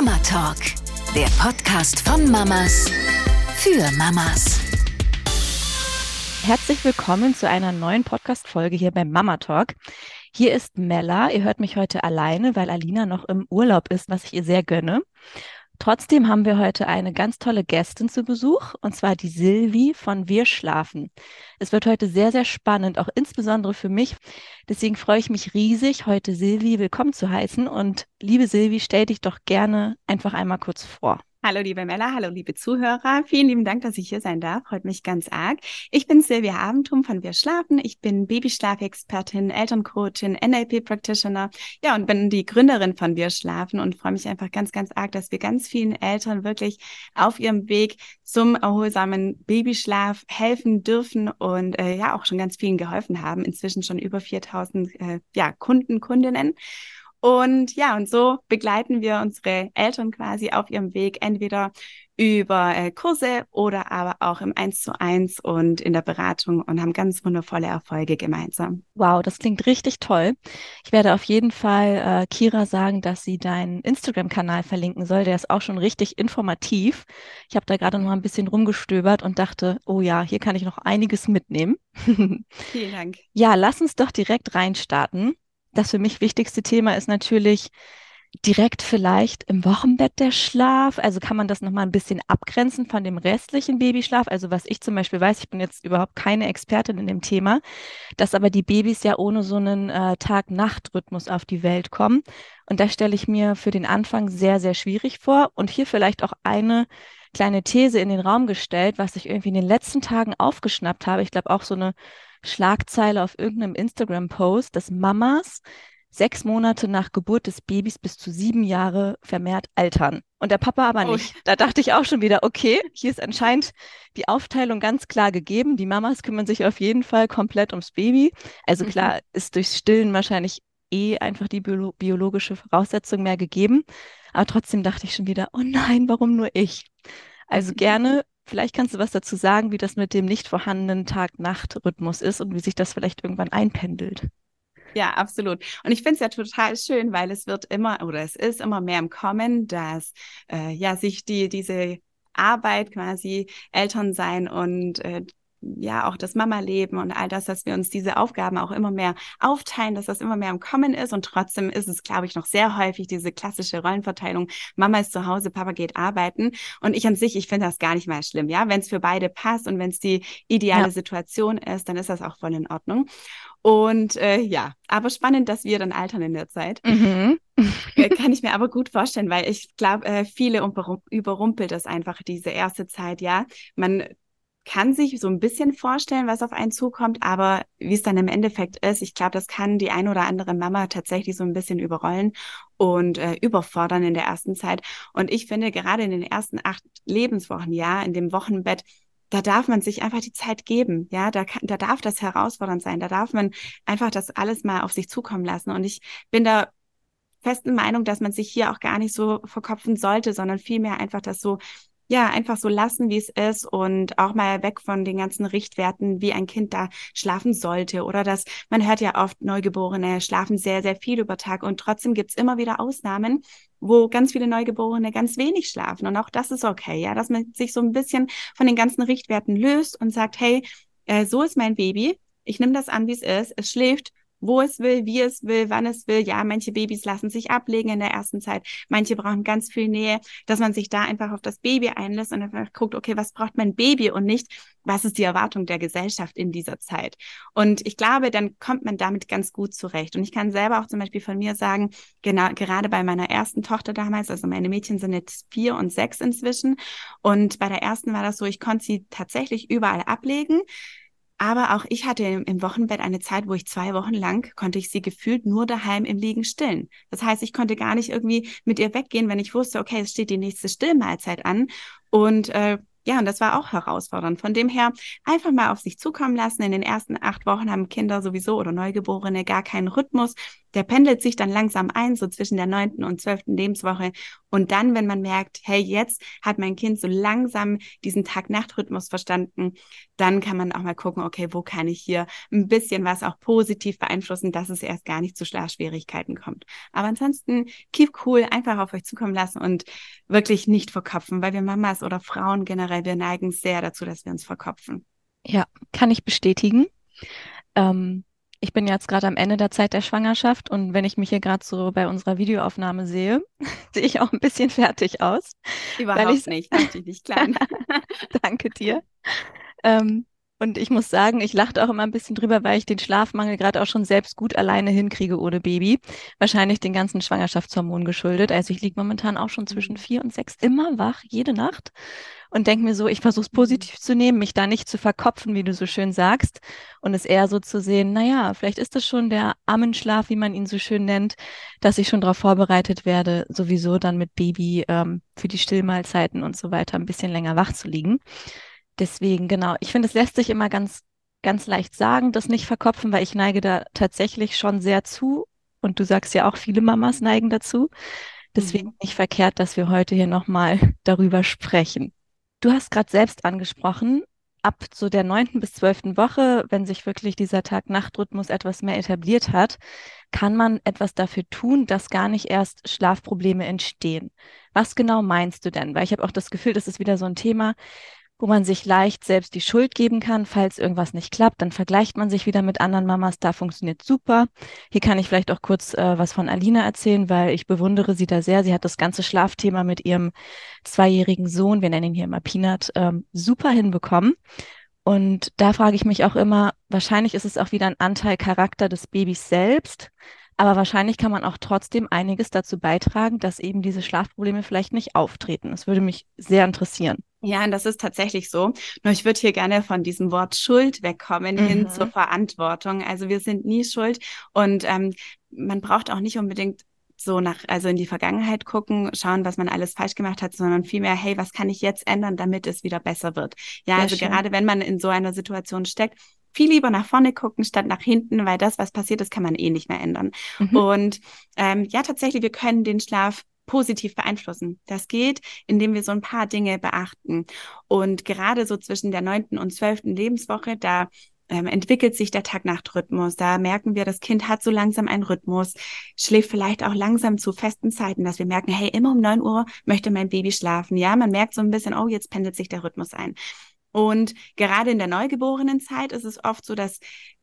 Mama Talk, der Podcast von Mamas für Mamas. Herzlich willkommen zu einer neuen Podcast-Folge hier beim Mama Talk. Hier ist Mella. Ihr hört mich heute alleine, weil Alina noch im Urlaub ist, was ich ihr sehr gönne. Trotzdem haben wir heute eine ganz tolle Gästin zu Besuch, und zwar die Silvi von Wir Schlafen. Es wird heute sehr, sehr spannend, auch insbesondere für mich. Deswegen freue ich mich riesig, heute Silvi willkommen zu heißen. Und liebe Silvi, stell dich doch gerne einfach einmal kurz vor. Hallo liebe Mella, hallo liebe Zuhörer. Vielen lieben Dank, dass ich hier sein darf. Freut mich ganz arg. Ich bin Silvia Abendtum von Wir Schlafen. Ich bin Babyschlafexpertin, Elterncoachin, NLP Practitioner. Ja, und bin die Gründerin von Wir Schlafen und freue mich einfach ganz, ganz arg, dass wir ganz vielen Eltern wirklich auf ihrem Weg zum erholsamen Babyschlaf helfen dürfen und äh, ja auch schon ganz vielen geholfen haben. Inzwischen schon über 4000 äh, ja, Kunden, Kundinnen. Und ja, und so begleiten wir unsere Eltern quasi auf ihrem Weg, entweder über äh, Kurse oder aber auch im Eins zu eins und in der Beratung und haben ganz wundervolle Erfolge gemeinsam. Wow, das klingt richtig toll. Ich werde auf jeden Fall äh, Kira sagen, dass sie deinen Instagram-Kanal verlinken soll. Der ist auch schon richtig informativ. Ich habe da gerade noch mal ein bisschen rumgestöbert und dachte, oh ja, hier kann ich noch einiges mitnehmen. Vielen Dank. Ja, lass uns doch direkt reinstarten das für mich wichtigste Thema ist natürlich direkt vielleicht im Wochenbett der Schlaf. Also kann man das nochmal ein bisschen abgrenzen von dem restlichen Babyschlaf. Also was ich zum Beispiel weiß, ich bin jetzt überhaupt keine Expertin in dem Thema, dass aber die Babys ja ohne so einen äh, Tag-Nacht-Rhythmus auf die Welt kommen. Und das stelle ich mir für den Anfang sehr, sehr schwierig vor. Und hier vielleicht auch eine kleine These in den Raum gestellt, was ich irgendwie in den letzten Tagen aufgeschnappt habe. Ich glaube auch so eine Schlagzeile auf irgendeinem Instagram-Post, dass Mamas sechs Monate nach Geburt des Babys bis zu sieben Jahre vermehrt altern. Und der Papa aber nicht. Da dachte ich auch schon wieder, okay, hier ist anscheinend die Aufteilung ganz klar gegeben. Die Mamas kümmern sich auf jeden Fall komplett ums Baby. Also mhm. klar ist durchs Stillen wahrscheinlich eh einfach die biolo biologische Voraussetzung mehr gegeben. Aber trotzdem dachte ich schon wieder, oh nein, warum nur ich? Also gerne Vielleicht kannst du was dazu sagen, wie das mit dem nicht vorhandenen Tag-Nacht-Rhythmus ist und wie sich das vielleicht irgendwann einpendelt. Ja, absolut. Und ich finde es ja total schön, weil es wird immer oder es ist immer mehr im Kommen, dass äh, ja sich die diese Arbeit quasi Eltern sein und äh, ja auch das Mama-Leben und all das, dass wir uns diese Aufgaben auch immer mehr aufteilen, dass das immer mehr im Kommen ist und trotzdem ist es, glaube ich, noch sehr häufig diese klassische Rollenverteilung. Mama ist zu Hause, Papa geht arbeiten und ich an sich, ich finde das gar nicht mal schlimm, ja, wenn es für beide passt und wenn es die ideale ja. Situation ist, dann ist das auch voll in Ordnung. Und äh, ja, aber spannend, dass wir dann altern in der Zeit. Mhm. Äh, kann ich mir aber gut vorstellen, weil ich glaube, äh, viele überrumpelt das einfach diese erste Zeit, ja. Man kann sich so ein bisschen vorstellen, was auf einen zukommt, aber wie es dann im Endeffekt ist, ich glaube, das kann die ein oder andere Mama tatsächlich so ein bisschen überrollen und äh, überfordern in der ersten Zeit. Und ich finde, gerade in den ersten acht Lebenswochen, ja, in dem Wochenbett, da darf man sich einfach die Zeit geben, ja, da, kann, da darf das herausfordernd sein, da darf man einfach das alles mal auf sich zukommen lassen. Und ich bin da festen Meinung, dass man sich hier auch gar nicht so verkopfen sollte, sondern vielmehr einfach das so ja, einfach so lassen, wie es ist und auch mal weg von den ganzen Richtwerten, wie ein Kind da schlafen sollte oder dass man hört ja oft Neugeborene schlafen sehr, sehr viel über Tag und trotzdem gibt's immer wieder Ausnahmen, wo ganz viele Neugeborene ganz wenig schlafen und auch das ist okay, ja, dass man sich so ein bisschen von den ganzen Richtwerten löst und sagt, hey, äh, so ist mein Baby, ich nehme das an, wie es ist, es schläft wo es will, wie es will, wann es will. Ja, manche Babys lassen sich ablegen in der ersten Zeit, manche brauchen ganz viel Nähe, dass man sich da einfach auf das Baby einlässt und einfach guckt, okay, was braucht mein Baby und nicht, was ist die Erwartung der Gesellschaft in dieser Zeit. Und ich glaube, dann kommt man damit ganz gut zurecht. Und ich kann selber auch zum Beispiel von mir sagen, genau, gerade bei meiner ersten Tochter damals, also meine Mädchen sind jetzt vier und sechs inzwischen. Und bei der ersten war das so, ich konnte sie tatsächlich überall ablegen. Aber auch ich hatte im Wochenbett eine Zeit, wo ich zwei Wochen lang konnte ich sie gefühlt nur daheim im Liegen stillen. Das heißt, ich konnte gar nicht irgendwie mit ihr weggehen, wenn ich wusste, okay, es steht die nächste Stillmahlzeit an. Und äh, ja, und das war auch herausfordernd. Von dem her einfach mal auf sich zukommen lassen. In den ersten acht Wochen haben Kinder sowieso oder Neugeborene gar keinen Rhythmus. Der pendelt sich dann langsam ein, so zwischen der neunten und zwölften Lebenswoche. Und dann, wenn man merkt, hey, jetzt hat mein Kind so langsam diesen Tag-Nacht-Rhythmus verstanden, dann kann man auch mal gucken, okay, wo kann ich hier ein bisschen was auch positiv beeinflussen, dass es erst gar nicht zu Schlafschwierigkeiten kommt. Aber ansonsten, keep cool, einfach auf euch zukommen lassen und wirklich nicht verkopfen, weil wir Mamas oder Frauen generell, wir neigen sehr dazu, dass wir uns verkopfen. Ja, kann ich bestätigen. Ähm, ich bin jetzt gerade am Ende der Zeit der Schwangerschaft und wenn ich mich hier gerade so bei unserer Videoaufnahme sehe, sehe ich auch ein bisschen fertig aus. Überhaupt nicht, mach dich nicht klein. Danke dir. Ähm, und ich muss sagen, ich lachte auch immer ein bisschen drüber, weil ich den Schlafmangel gerade auch schon selbst gut alleine hinkriege ohne Baby. Wahrscheinlich den ganzen Schwangerschaftshormonen geschuldet. Also ich liege momentan auch schon zwischen mhm. vier und sechs immer wach, jede Nacht. Und denke mir so, ich versuche es mhm. positiv zu nehmen, mich da nicht zu verkopfen, wie du so schön sagst. Und es eher so zu sehen, naja, vielleicht ist das schon der Ammenschlaf, wie man ihn so schön nennt, dass ich schon darauf vorbereitet werde, sowieso dann mit Baby ähm, für die Stillmahlzeiten und so weiter ein bisschen länger wach zu liegen. Deswegen, genau. Ich finde, es lässt sich immer ganz, ganz leicht sagen, das nicht verkopfen, weil ich neige da tatsächlich schon sehr zu. Und du sagst ja auch, viele Mamas neigen dazu. Deswegen mhm. nicht verkehrt, dass wir heute hier nochmal darüber sprechen. Du hast gerade selbst angesprochen, ab so der neunten bis zwölften Woche, wenn sich wirklich dieser Tag-Nacht-Rhythmus etwas mehr etabliert hat, kann man etwas dafür tun, dass gar nicht erst Schlafprobleme entstehen. Was genau meinst du denn? Weil ich habe auch das Gefühl, das ist wieder so ein Thema, wo man sich leicht selbst die Schuld geben kann, falls irgendwas nicht klappt. Dann vergleicht man sich wieder mit anderen Mamas, da funktioniert super. Hier kann ich vielleicht auch kurz äh, was von Alina erzählen, weil ich bewundere sie da sehr. Sie hat das ganze Schlafthema mit ihrem zweijährigen Sohn, wir nennen ihn hier immer Peanut, ähm, super hinbekommen. Und da frage ich mich auch immer, wahrscheinlich ist es auch wieder ein Anteil Charakter des Babys selbst. Aber wahrscheinlich kann man auch trotzdem einiges dazu beitragen, dass eben diese Schlafprobleme vielleicht nicht auftreten. Das würde mich sehr interessieren. Ja, und das ist tatsächlich so. Nur ich würde hier gerne von diesem Wort Schuld wegkommen mhm. hin zur Verantwortung. Also wir sind nie schuld und ähm, man braucht auch nicht unbedingt so nach, also in die Vergangenheit gucken, schauen, was man alles falsch gemacht hat, sondern vielmehr, hey, was kann ich jetzt ändern, damit es wieder besser wird? Ja, Sehr also schön. gerade wenn man in so einer Situation steckt, viel lieber nach vorne gucken statt nach hinten, weil das, was passiert ist, kann man eh nicht mehr ändern. Mhm. Und ähm, ja, tatsächlich, wir können den Schlaf positiv beeinflussen. Das geht, indem wir so ein paar Dinge beachten. Und gerade so zwischen der neunten und zwölften Lebenswoche, da ähm, entwickelt sich der Tag-Nacht-Rhythmus. Da merken wir, das Kind hat so langsam einen Rhythmus, schläft vielleicht auch langsam zu festen Zeiten, dass wir merken, hey, immer um neun Uhr möchte mein Baby schlafen. Ja, man merkt so ein bisschen, oh, jetzt pendelt sich der Rhythmus ein. Und gerade in der Neugeborenenzeit ist es oft so, dass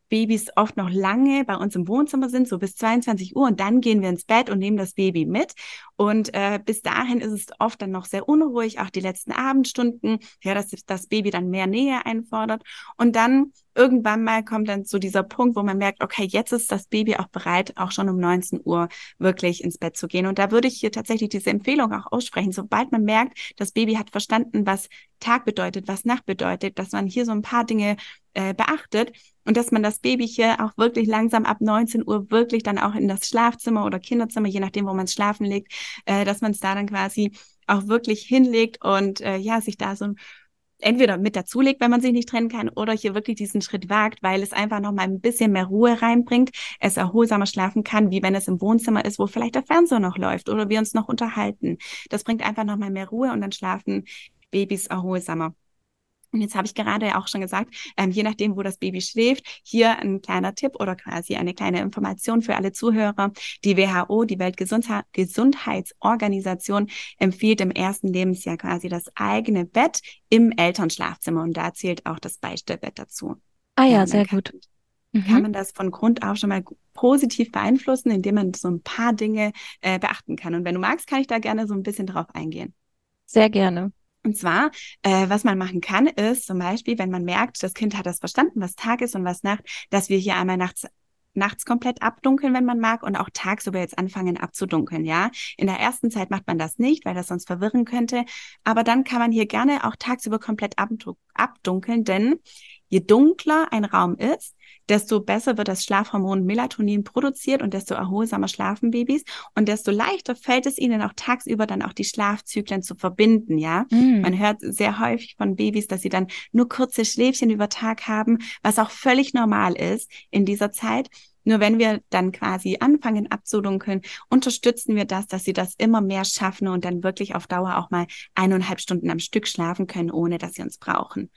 Babys oft noch lange bei uns im Wohnzimmer sind, so bis 22 Uhr und dann gehen wir ins Bett und nehmen das Baby mit. Und äh, bis dahin ist es oft dann noch sehr unruhig, auch die letzten Abendstunden, ja, dass das Baby dann mehr Nähe einfordert. Und dann irgendwann mal kommt dann so dieser Punkt, wo man merkt, okay, jetzt ist das Baby auch bereit, auch schon um 19 Uhr wirklich ins Bett zu gehen. Und da würde ich hier tatsächlich diese Empfehlung auch aussprechen. Sobald man merkt, das Baby hat verstanden, was Tag bedeutet, was Nacht bedeutet, dass man hier so ein paar Dinge äh, beachtet und dass man das Baby hier auch wirklich langsam ab 19 Uhr wirklich dann auch in das Schlafzimmer oder Kinderzimmer, je nachdem, wo man es schlafen legt, äh, dass man es da dann quasi auch wirklich hinlegt und äh, ja, sich da so entweder mit dazulegt, wenn man sich nicht trennen kann, oder hier wirklich diesen Schritt wagt, weil es einfach noch mal ein bisschen mehr Ruhe reinbringt, es erholsamer schlafen kann, wie wenn es im Wohnzimmer ist, wo vielleicht der Fernseher noch läuft oder wir uns noch unterhalten. Das bringt einfach noch mal mehr Ruhe und dann schlafen Babys erholsamer. Und jetzt habe ich gerade auch schon gesagt, ähm, je nachdem, wo das Baby schläft, hier ein kleiner Tipp oder quasi eine kleine Information für alle Zuhörer. Die WHO, die Weltgesundheitsorganisation, empfiehlt im ersten Lebensjahr quasi das eigene Bett im Elternschlafzimmer und da zählt auch das Beistellbett dazu. Ah ja, ja sehr kann, gut. Kann mhm. man das von Grund auf schon mal positiv beeinflussen, indem man so ein paar Dinge äh, beachten kann. Und wenn du magst, kann ich da gerne so ein bisschen drauf eingehen. Sehr gerne. Und zwar, äh, was man machen kann, ist zum Beispiel, wenn man merkt, das Kind hat das verstanden, was Tag ist und was Nacht, dass wir hier einmal nachts nachts komplett abdunkeln, wenn man mag, und auch tagsüber jetzt anfangen abzudunkeln, ja. In der ersten Zeit macht man das nicht, weil das sonst verwirren könnte. Aber dann kann man hier gerne auch tagsüber komplett abdunkeln, denn je dunkler ein Raum ist, desto besser wird das Schlafhormon Melatonin produziert und desto erholsamer schlafen Babys und desto leichter fällt es ihnen auch tagsüber dann auch die Schlafzyklen zu verbinden, ja. Mhm. Man hört sehr häufig von Babys, dass sie dann nur kurze Schläfchen über Tag haben, was auch völlig normal ist in dieser Zeit. Nur wenn wir dann quasi anfangen abzudunkeln, unterstützen wir das, dass sie das immer mehr schaffen und dann wirklich auf Dauer auch mal eineinhalb Stunden am Stück schlafen können, ohne dass sie uns brauchen.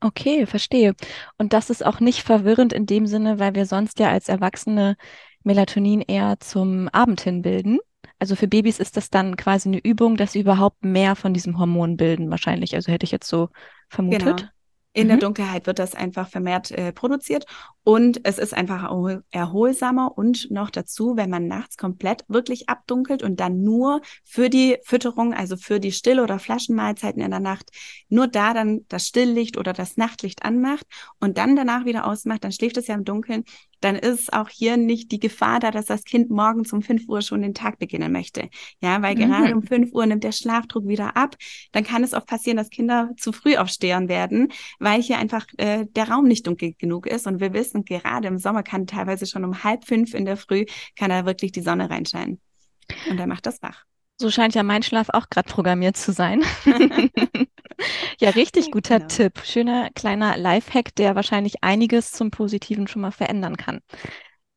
Okay, verstehe. Und das ist auch nicht verwirrend in dem Sinne, weil wir sonst ja als Erwachsene Melatonin eher zum Abend hin bilden. Also für Babys ist das dann quasi eine Übung, dass sie überhaupt mehr von diesem Hormon bilden, wahrscheinlich. Also hätte ich jetzt so vermutet. Genau. In mhm. der Dunkelheit wird das einfach vermehrt äh, produziert und es ist einfach erholsamer und noch dazu, wenn man nachts komplett wirklich abdunkelt und dann nur für die Fütterung, also für die Still- oder Flaschenmahlzeiten in der Nacht, nur da dann das Stilllicht oder das Nachtlicht anmacht und dann danach wieder ausmacht, dann schläft es ja im Dunkeln, dann ist auch hier nicht die Gefahr da, dass das Kind morgens um 5 Uhr schon den Tag beginnen möchte. Ja, weil mhm. gerade um 5 Uhr nimmt der Schlafdruck wieder ab. Dann kann es auch passieren, dass Kinder zu früh aufstehen werden, weil hier einfach äh, der Raum nicht dunkel genug ist. Und wir wissen, gerade im Sommer kann teilweise schon um halb fünf in der Früh kann da wirklich die Sonne reinscheinen. Und er macht das wach. So scheint ja mein Schlaf auch gerade programmiert zu sein. ja, richtig guter genau. Tipp. Schöner kleiner Lifehack, der wahrscheinlich einiges zum Positiven schon mal verändern kann.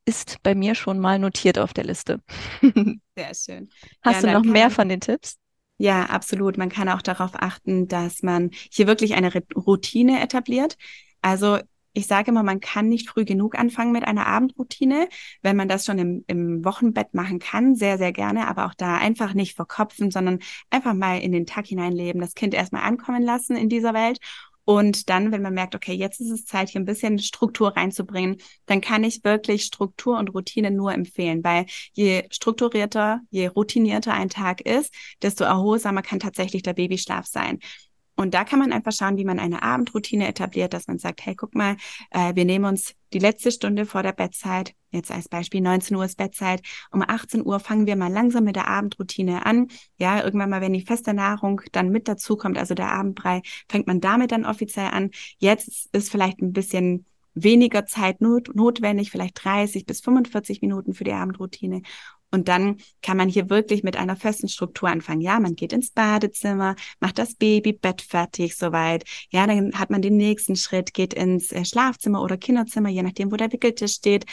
Ist bei mir schon mal notiert auf der Liste. Sehr schön. Hast ja, du noch mehr von den Tipps? Ja, absolut. Man kann auch darauf achten, dass man hier wirklich eine Routine etabliert. Also ich sage immer, man kann nicht früh genug anfangen mit einer Abendroutine. Wenn man das schon im, im Wochenbett machen kann, sehr, sehr gerne, aber auch da einfach nicht verkopfen, sondern einfach mal in den Tag hineinleben, das Kind erstmal ankommen lassen in dieser Welt. Und dann, wenn man merkt, okay, jetzt ist es Zeit, hier ein bisschen Struktur reinzubringen, dann kann ich wirklich Struktur und Routine nur empfehlen, weil je strukturierter, je routinierter ein Tag ist, desto erholsamer kann tatsächlich der Babyschlaf sein. Und da kann man einfach schauen, wie man eine Abendroutine etabliert, dass man sagt, hey, guck mal, äh, wir nehmen uns die letzte Stunde vor der Bettzeit, jetzt als Beispiel 19 Uhr ist Bettzeit, um 18 Uhr fangen wir mal langsam mit der Abendroutine an. Ja, irgendwann mal, wenn die feste Nahrung dann mit dazukommt, also der Abendbrei, fängt man damit dann offiziell an. Jetzt ist vielleicht ein bisschen weniger Zeit not notwendig, vielleicht 30 bis 45 Minuten für die Abendroutine. Und dann kann man hier wirklich mit einer festen Struktur anfangen. Ja, man geht ins Badezimmer, macht das Babybett fertig soweit. Ja, dann hat man den nächsten Schritt, geht ins äh, Schlafzimmer oder Kinderzimmer, je nachdem, wo der Wickeltisch steht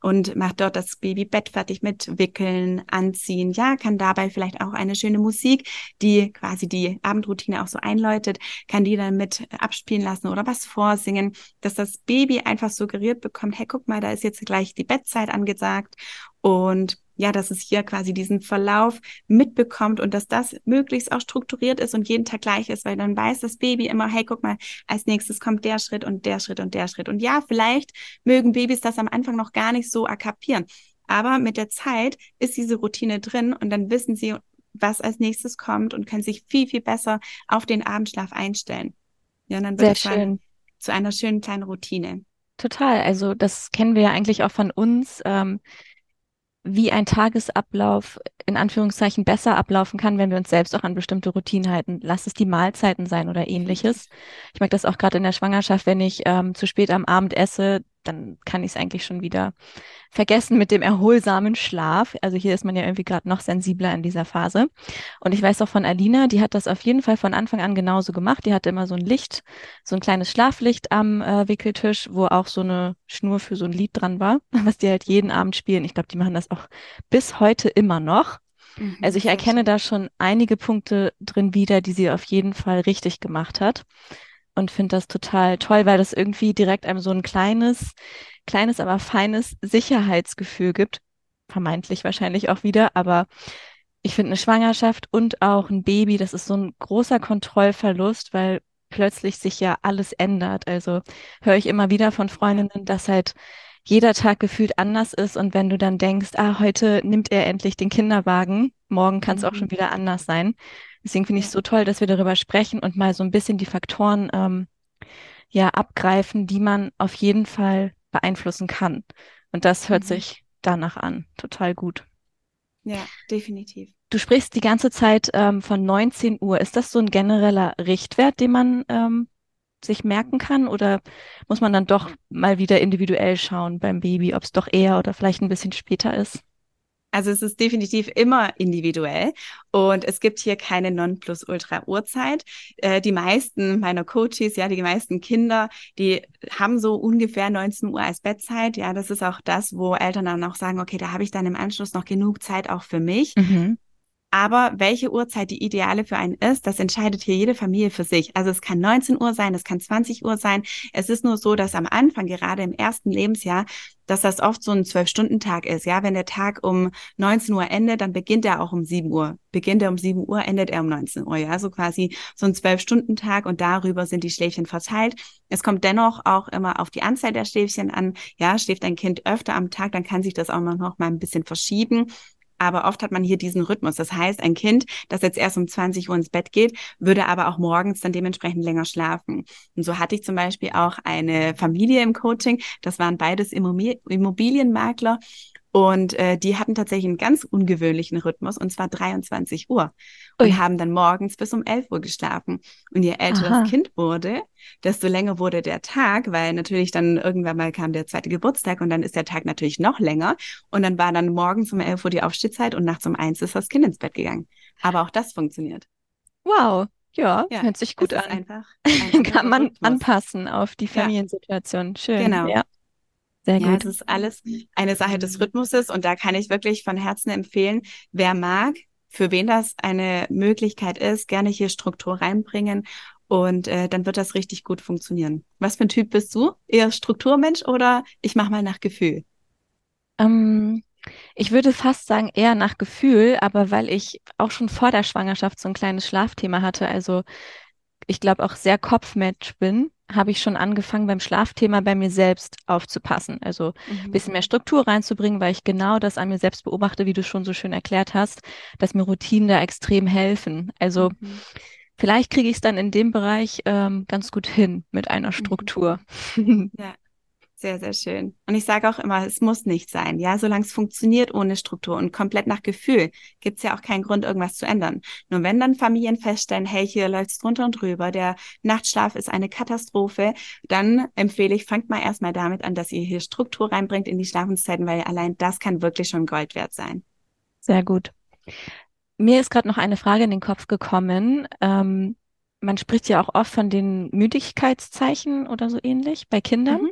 und macht dort das Babybett fertig mit Wickeln, Anziehen. Ja, kann dabei vielleicht auch eine schöne Musik, die quasi die Abendroutine auch so einläutet, kann die dann mit abspielen lassen oder was vorsingen, dass das Baby einfach suggeriert bekommt, hey, guck mal, da ist jetzt gleich die Bettzeit angesagt und ja, dass es hier quasi diesen Verlauf mitbekommt und dass das möglichst auch strukturiert ist und jeden Tag gleich ist, weil dann weiß das Baby immer, hey, guck mal, als nächstes kommt der Schritt und der Schritt und der Schritt. Und ja, vielleicht mögen Babys das am Anfang noch gar nicht so akapieren. Aber mit der Zeit ist diese Routine drin und dann wissen sie, was als nächstes kommt und können sich viel, viel besser auf den Abendschlaf einstellen. Ja, und dann wird Sehr es zu einer schönen kleinen Routine. Total. Also das kennen wir ja eigentlich auch von uns. Ähm, wie ein Tagesablauf in Anführungszeichen besser ablaufen kann, wenn wir uns selbst auch an bestimmte Routinen halten. Lass es die Mahlzeiten sein oder ähnliches. Ich mag das auch gerade in der Schwangerschaft, wenn ich ähm, zu spät am Abend esse, dann kann ich es eigentlich schon wieder vergessen mit dem erholsamen Schlaf. Also hier ist man ja irgendwie gerade noch sensibler in dieser Phase. Und ich weiß auch von Alina, die hat das auf jeden Fall von Anfang an genauso gemacht. Die hatte immer so ein Licht, so ein kleines Schlaflicht am äh, Wickeltisch, wo auch so eine Schnur für so ein Lied dran war, was die halt jeden Abend spielen. Ich glaube, die machen das auch bis heute immer noch. Mhm, also ich erkenne da schon einige Punkte drin wieder, die sie auf jeden Fall richtig gemacht hat und finde das total toll, weil das irgendwie direkt einem so ein kleines, kleines, aber feines Sicherheitsgefühl gibt. Vermeintlich wahrscheinlich auch wieder, aber ich finde eine Schwangerschaft und auch ein Baby, das ist so ein großer Kontrollverlust, weil plötzlich sich ja alles ändert. Also höre ich immer wieder von Freundinnen, dass halt jeder Tag gefühlt anders ist und wenn du dann denkst, ah, heute nimmt er endlich den Kinderwagen, morgen kann es mhm. auch schon wieder anders sein. Deswegen finde ich es so toll, dass wir darüber sprechen und mal so ein bisschen die Faktoren ähm, ja abgreifen, die man auf jeden Fall beeinflussen kann. Und das hört mhm. sich danach an. Total gut. Ja, definitiv. Du sprichst die ganze Zeit ähm, von 19 Uhr. Ist das so ein genereller Richtwert, den man ähm, sich merken kann? Oder muss man dann doch mal wieder individuell schauen beim Baby, ob es doch eher oder vielleicht ein bisschen später ist? Also es ist definitiv immer individuell und es gibt hier keine Nonplusultra-Uhrzeit. Äh, die meisten meiner Coaches, ja, die meisten Kinder, die haben so ungefähr 19 Uhr als Bettzeit. Ja, das ist auch das, wo Eltern dann auch sagen, okay, da habe ich dann im Anschluss noch genug Zeit auch für mich. Mhm. Aber welche Uhrzeit die ideale für einen ist, das entscheidet hier jede Familie für sich. Also es kann 19 Uhr sein, es kann 20 Uhr sein. Es ist nur so, dass am Anfang, gerade im ersten Lebensjahr, dass das oft so ein Zwölf-Stunden-Tag ist. Ja, wenn der Tag um 19 Uhr endet, dann beginnt er auch um 7 Uhr. Beginnt er um 7 Uhr, endet er um 19 Uhr. Ja, so quasi so ein Zwölf-Stunden-Tag und darüber sind die Schläfchen verteilt. Es kommt dennoch auch immer auf die Anzahl der Schläfchen an. Ja, schläft ein Kind öfter am Tag, dann kann sich das auch noch mal ein bisschen verschieben. Aber oft hat man hier diesen Rhythmus. Das heißt, ein Kind, das jetzt erst um 20 Uhr ins Bett geht, würde aber auch morgens dann dementsprechend länger schlafen. Und so hatte ich zum Beispiel auch eine Familie im Coaching. Das waren beides Immobilienmakler. Und äh, die hatten tatsächlich einen ganz ungewöhnlichen Rhythmus, und zwar 23 Uhr. Und Ui. haben dann morgens bis um 11 Uhr geschlafen. Und je älter Aha. das Kind wurde, desto länger wurde der Tag, weil natürlich dann irgendwann mal kam der zweite Geburtstag und dann ist der Tag natürlich noch länger. Und dann war dann morgens um 11 Uhr die Aufstehzeit und nachts um 1 ist das Kind ins Bett gegangen. Aber auch das funktioniert. Wow. Ja, ja hört sich gut an. Einfach, einfach Kann man anpassen auf die Familiensituation. Schön. Genau. Ja. Sehr ja, gut. es ist alles eine Sache des Rhythmuses und da kann ich wirklich von Herzen empfehlen, wer mag, für wen das eine Möglichkeit ist, gerne hier Struktur reinbringen und äh, dann wird das richtig gut funktionieren. Was für ein Typ bist du? Eher Strukturmensch oder ich mache mal nach Gefühl? Ähm, ich würde fast sagen eher nach Gefühl, aber weil ich auch schon vor der Schwangerschaft so ein kleines Schlafthema hatte, also ich glaube auch sehr Kopfmensch bin, habe ich schon angefangen, beim Schlafthema bei mir selbst aufzupassen. Also mhm. ein bisschen mehr Struktur reinzubringen, weil ich genau das an mir selbst beobachte, wie du schon so schön erklärt hast, dass mir Routinen da extrem helfen. Also mhm. vielleicht kriege ich es dann in dem Bereich ähm, ganz gut hin mit einer mhm. Struktur. Ja, sehr, sehr schön. Und ich sage auch immer, es muss nicht sein. Ja, solange es funktioniert ohne Struktur und komplett nach Gefühl, gibt es ja auch keinen Grund, irgendwas zu ändern. Nur wenn dann Familien feststellen, hey, hier läuft's drunter und drüber, der Nachtschlaf ist eine Katastrophe, dann empfehle ich, fangt mal erstmal damit an, dass ihr hier Struktur reinbringt in die Schlafenszeiten, weil allein das kann wirklich schon Gold wert sein. Sehr gut. Mir ist gerade noch eine Frage in den Kopf gekommen. Ähm, man spricht ja auch oft von den Müdigkeitszeichen oder so ähnlich bei Kindern. Mhm.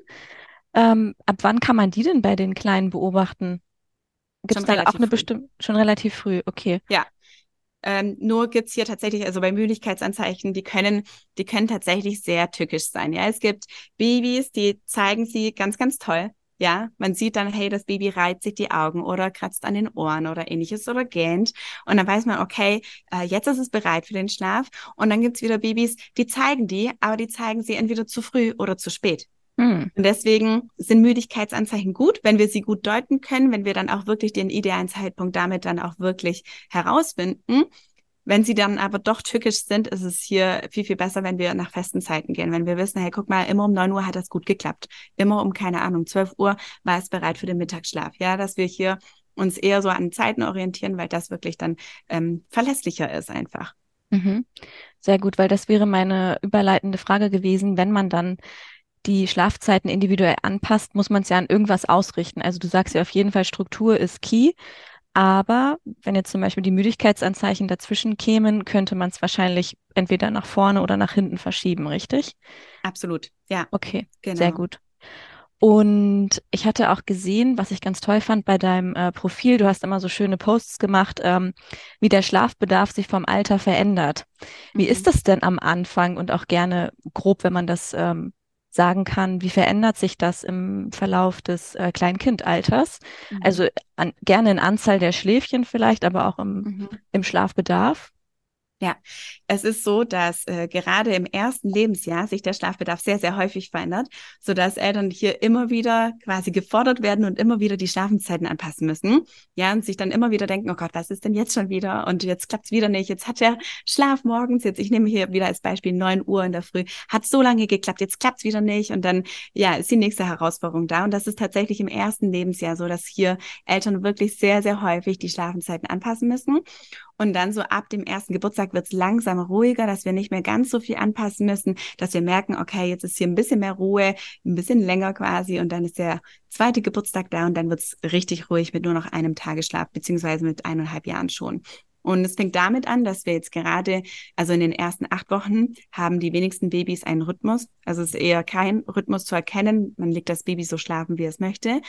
Ähm, ab wann kann man die denn bei den Kleinen beobachten? Gibt es da auch eine bestimmte, schon relativ früh, okay. Ja. Ähm, nur gibt's hier tatsächlich, also bei Müdigkeitsanzeichen, die können, die können tatsächlich sehr tückisch sein. Ja, es gibt Babys, die zeigen sie ganz, ganz toll. Ja, man sieht dann, hey, das Baby reizt sich die Augen oder kratzt an den Ohren oder ähnliches oder gähnt. Und dann weiß man, okay, äh, jetzt ist es bereit für den Schlaf. Und dann gibt's wieder Babys, die zeigen die, aber die zeigen sie entweder zu früh oder zu spät. Mhm. Und deswegen sind Müdigkeitsanzeichen gut, wenn wir sie gut deuten können, wenn wir dann auch wirklich den idealen Zeitpunkt damit dann auch wirklich herausfinden. Wenn sie dann aber doch tückisch sind, ist es hier viel, viel besser, wenn wir nach festen Zeiten gehen. Wenn wir wissen, hey, guck mal, immer um neun Uhr hat das gut geklappt. Immer um, keine Ahnung, zwölf Uhr war es bereit für den Mittagsschlaf. Ja, dass wir hier uns eher so an Zeiten orientieren, weil das wirklich dann ähm, verlässlicher ist einfach. Mhm. Sehr gut, weil das wäre meine überleitende Frage gewesen, wenn man dann die Schlafzeiten individuell anpasst, muss man es ja an irgendwas ausrichten. Also du sagst ja auf jeden Fall, Struktur ist key. Aber wenn jetzt zum Beispiel die Müdigkeitsanzeichen dazwischen kämen, könnte man es wahrscheinlich entweder nach vorne oder nach hinten verschieben, richtig? Absolut, ja. Okay, genau. sehr gut. Und ich hatte auch gesehen, was ich ganz toll fand bei deinem äh, Profil, du hast immer so schöne Posts gemacht, ähm, wie der Schlafbedarf sich vom Alter verändert. Wie mhm. ist das denn am Anfang und auch gerne grob, wenn man das ähm, sagen kann, wie verändert sich das im Verlauf des äh, Kleinkindalters. Mhm. Also an, gerne in Anzahl der Schläfchen vielleicht, aber auch im, mhm. im Schlafbedarf. Ja, es ist so, dass äh, gerade im ersten Lebensjahr sich der Schlafbedarf sehr, sehr häufig verändert, so dass Eltern hier immer wieder quasi gefordert werden und immer wieder die Schlafenszeiten anpassen müssen. Ja, und sich dann immer wieder denken, oh Gott, was ist denn jetzt schon wieder? Und jetzt klappt's wieder nicht. Jetzt hat der Schlaf morgens, jetzt, ich nehme hier wieder als Beispiel neun Uhr in der Früh, hat so lange geklappt, jetzt klappt's wieder nicht. Und dann, ja, ist die nächste Herausforderung da. Und das ist tatsächlich im ersten Lebensjahr so, dass hier Eltern wirklich sehr, sehr häufig die Schlafenszeiten anpassen müssen. Und dann so ab dem ersten Geburtstag wird es langsam ruhiger, dass wir nicht mehr ganz so viel anpassen müssen, dass wir merken, okay, jetzt ist hier ein bisschen mehr Ruhe, ein bisschen länger quasi und dann ist der zweite Geburtstag da und dann wird es richtig ruhig mit nur noch einem Tagesschlaf, beziehungsweise mit eineinhalb Jahren schon. Und es fängt damit an, dass wir jetzt gerade, also in den ersten acht Wochen, haben die wenigsten Babys einen Rhythmus. Also es ist eher kein Rhythmus zu erkennen. Man legt das Baby so schlafen, wie es möchte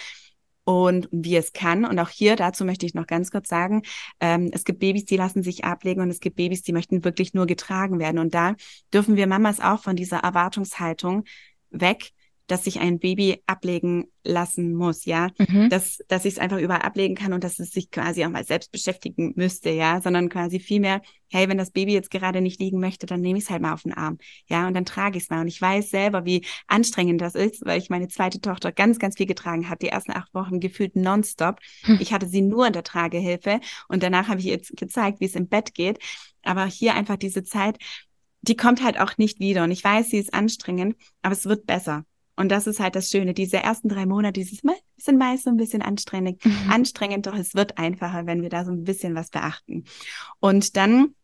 und wie es kann. Und auch hier, dazu möchte ich noch ganz kurz sagen, ähm, es gibt Babys, die lassen sich ablegen und es gibt Babys, die möchten wirklich nur getragen werden. Und da dürfen wir Mamas auch von dieser Erwartungshaltung weg, dass sich ein Baby ablegen lassen muss, ja, mhm. dass, dass ich es einfach überall ablegen kann und dass es sich quasi auch mal selbst beschäftigen müsste, ja, sondern quasi vielmehr, hey, wenn das Baby jetzt gerade nicht liegen möchte, dann nehme ich es halt mal auf den Arm, ja, und dann trage ich es mal. Und ich weiß selber, wie anstrengend das ist, weil ich meine zweite Tochter ganz, ganz viel getragen habe, die ersten acht Wochen gefühlt nonstop. Hm. Ich hatte sie nur in der Tragehilfe und danach habe ich ihr gezeigt, wie es im Bett geht. Aber hier einfach diese Zeit, die kommt halt auch nicht wieder. Und ich weiß, sie ist anstrengend, aber es wird besser. Und das ist halt das Schöne. Diese ersten drei Monate, dieses sind meist so ein bisschen anstrengend, mhm. anstrengend, doch es wird einfacher, wenn wir da so ein bisschen was beachten. Und dann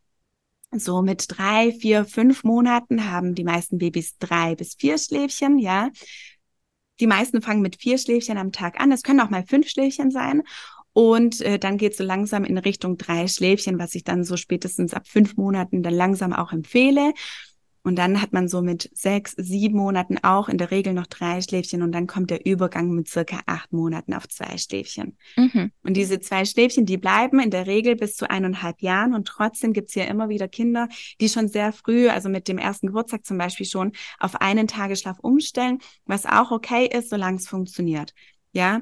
so mit drei, vier, fünf Monaten haben die meisten Babys drei bis vier Schläfchen, ja. Die meisten fangen mit vier Schläfchen am Tag an. Es können auch mal fünf Schläfchen sein. Und äh, dann geht es so langsam in Richtung drei Schläfchen, was ich dann so spätestens ab fünf Monaten dann langsam auch empfehle. Und dann hat man so mit sechs, sieben Monaten auch in der Regel noch drei Schläfchen und dann kommt der Übergang mit circa acht Monaten auf zwei Schläfchen. Mhm. Und diese zwei Schläfchen, die bleiben in der Regel bis zu eineinhalb Jahren und trotzdem gibt's hier immer wieder Kinder, die schon sehr früh, also mit dem ersten Geburtstag zum Beispiel schon, auf einen Tagesschlaf umstellen, was auch okay ist, solange es funktioniert. Ja,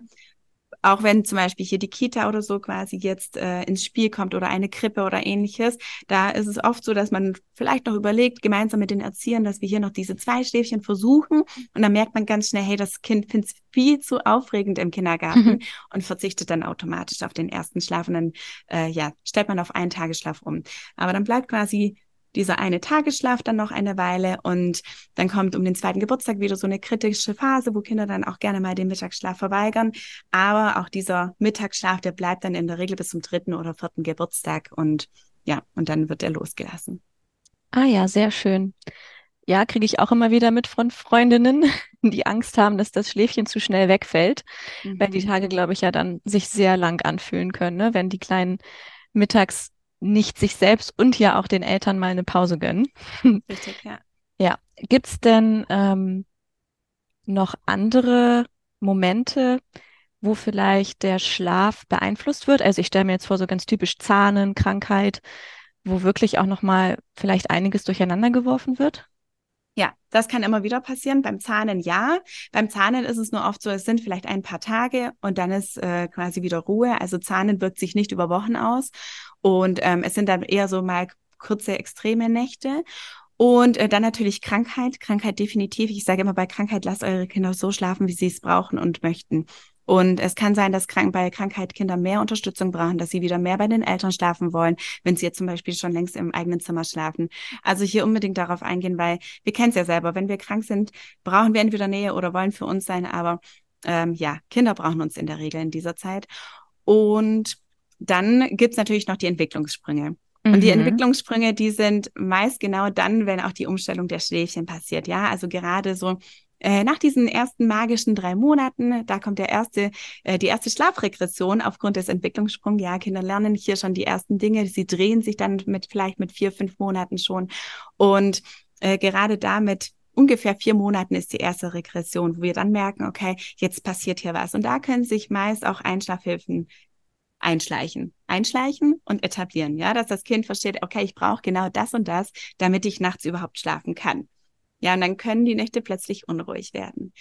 auch wenn zum Beispiel hier die Kita oder so quasi jetzt äh, ins Spiel kommt oder eine Krippe oder ähnliches, da ist es oft so, dass man vielleicht noch überlegt, gemeinsam mit den Erziehern, dass wir hier noch diese zwei Schläfchen versuchen und dann merkt man ganz schnell, hey, das Kind findet es viel zu aufregend im Kindergarten mhm. und verzichtet dann automatisch auf den ersten Schlaf und dann äh, ja, stellt man auf einen Tagesschlaf um. Aber dann bleibt quasi dieser eine Tagesschlaf dann noch eine Weile und dann kommt um den zweiten Geburtstag wieder so eine kritische Phase, wo Kinder dann auch gerne mal den Mittagsschlaf verweigern. Aber auch dieser Mittagsschlaf, der bleibt dann in der Regel bis zum dritten oder vierten Geburtstag und ja, und dann wird er losgelassen. Ah ja, sehr schön. Ja, kriege ich auch immer wieder mit von Freundinnen, die Angst haben, dass das Schläfchen zu schnell wegfällt, mhm. weil die Tage, glaube ich, ja dann sich sehr lang anfühlen können, ne? wenn die kleinen mittags nicht sich selbst und ja auch den Eltern mal eine Pause gönnen. Richtig, ja. Ja. Gibt's denn ähm, noch andere Momente, wo vielleicht der Schlaf beeinflusst wird? Also ich stelle mir jetzt vor, so ganz typisch Zahnen, Krankheit, wo wirklich auch nochmal vielleicht einiges durcheinander geworfen wird? Ja, das kann immer wieder passieren. Beim Zahnen ja. Beim Zahnen ist es nur oft so, es sind vielleicht ein paar Tage und dann ist äh, quasi wieder Ruhe. Also Zahnen wirkt sich nicht über Wochen aus. Und ähm, es sind dann eher so mal kurze, extreme Nächte. Und äh, dann natürlich Krankheit. Krankheit definitiv. Ich sage immer bei Krankheit, lasst eure Kinder so schlafen, wie sie es brauchen und möchten. Und es kann sein, dass krank bei Krankheit Kinder mehr Unterstützung brauchen, dass sie wieder mehr bei den Eltern schlafen wollen, wenn sie jetzt zum Beispiel schon längst im eigenen Zimmer schlafen. Also hier unbedingt darauf eingehen, weil wir kennen es ja selber. Wenn wir krank sind, brauchen wir entweder Nähe oder wollen für uns sein. Aber ähm, ja, Kinder brauchen uns in der Regel in dieser Zeit. Und dann gibt's natürlich noch die Entwicklungssprünge. Und die mhm. Entwicklungssprünge, die sind meist genau dann, wenn auch die Umstellung der Schläfchen passiert. Ja, also gerade so äh, nach diesen ersten magischen drei Monaten, da kommt der erste, äh, die erste Schlafregression aufgrund des Entwicklungssprungs. Ja, Kinder lernen hier schon die ersten Dinge. Sie drehen sich dann mit vielleicht mit vier, fünf Monaten schon. Und äh, gerade damit ungefähr vier Monaten ist die erste Regression, wo wir dann merken, okay, jetzt passiert hier was. Und da können sich meist auch Einschlafhilfen einschleichen. Einschleichen und etablieren, ja, dass das Kind versteht, okay, ich brauche genau das und das, damit ich nachts überhaupt schlafen kann. Ja, und dann können die Nächte plötzlich unruhig werden.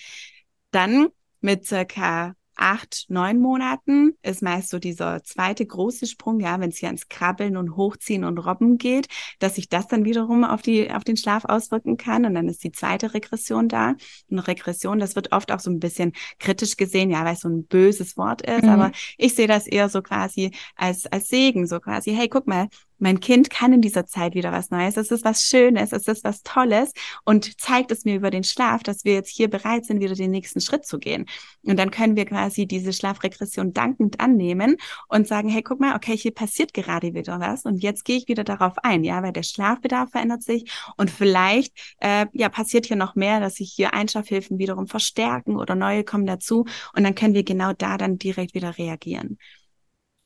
Dann mit circa acht, neun Monaten ist meist so dieser zweite große Sprung, ja, wenn es hier ans Krabbeln und Hochziehen und Robben geht, dass sich das dann wiederum auf die, auf den Schlaf auswirken kann. Und dann ist die zweite Regression da. Eine Regression, das wird oft auch so ein bisschen kritisch gesehen, ja, weil es so ein böses Wort ist. Mhm. Aber ich sehe das eher so quasi als, als Segen, so quasi, hey, guck mal, mein Kind kann in dieser Zeit wieder was Neues. Es ist was Schönes, es ist was Tolles und zeigt es mir über den Schlaf, dass wir jetzt hier bereit sind, wieder den nächsten Schritt zu gehen. Und dann können wir quasi diese Schlafregression dankend annehmen und sagen, hey, guck mal, okay, hier passiert gerade wieder was und jetzt gehe ich wieder darauf ein, ja, weil der Schlafbedarf verändert sich und vielleicht äh, ja passiert hier noch mehr, dass sich hier Einschlafhilfen wiederum verstärken oder neue kommen dazu und dann können wir genau da dann direkt wieder reagieren.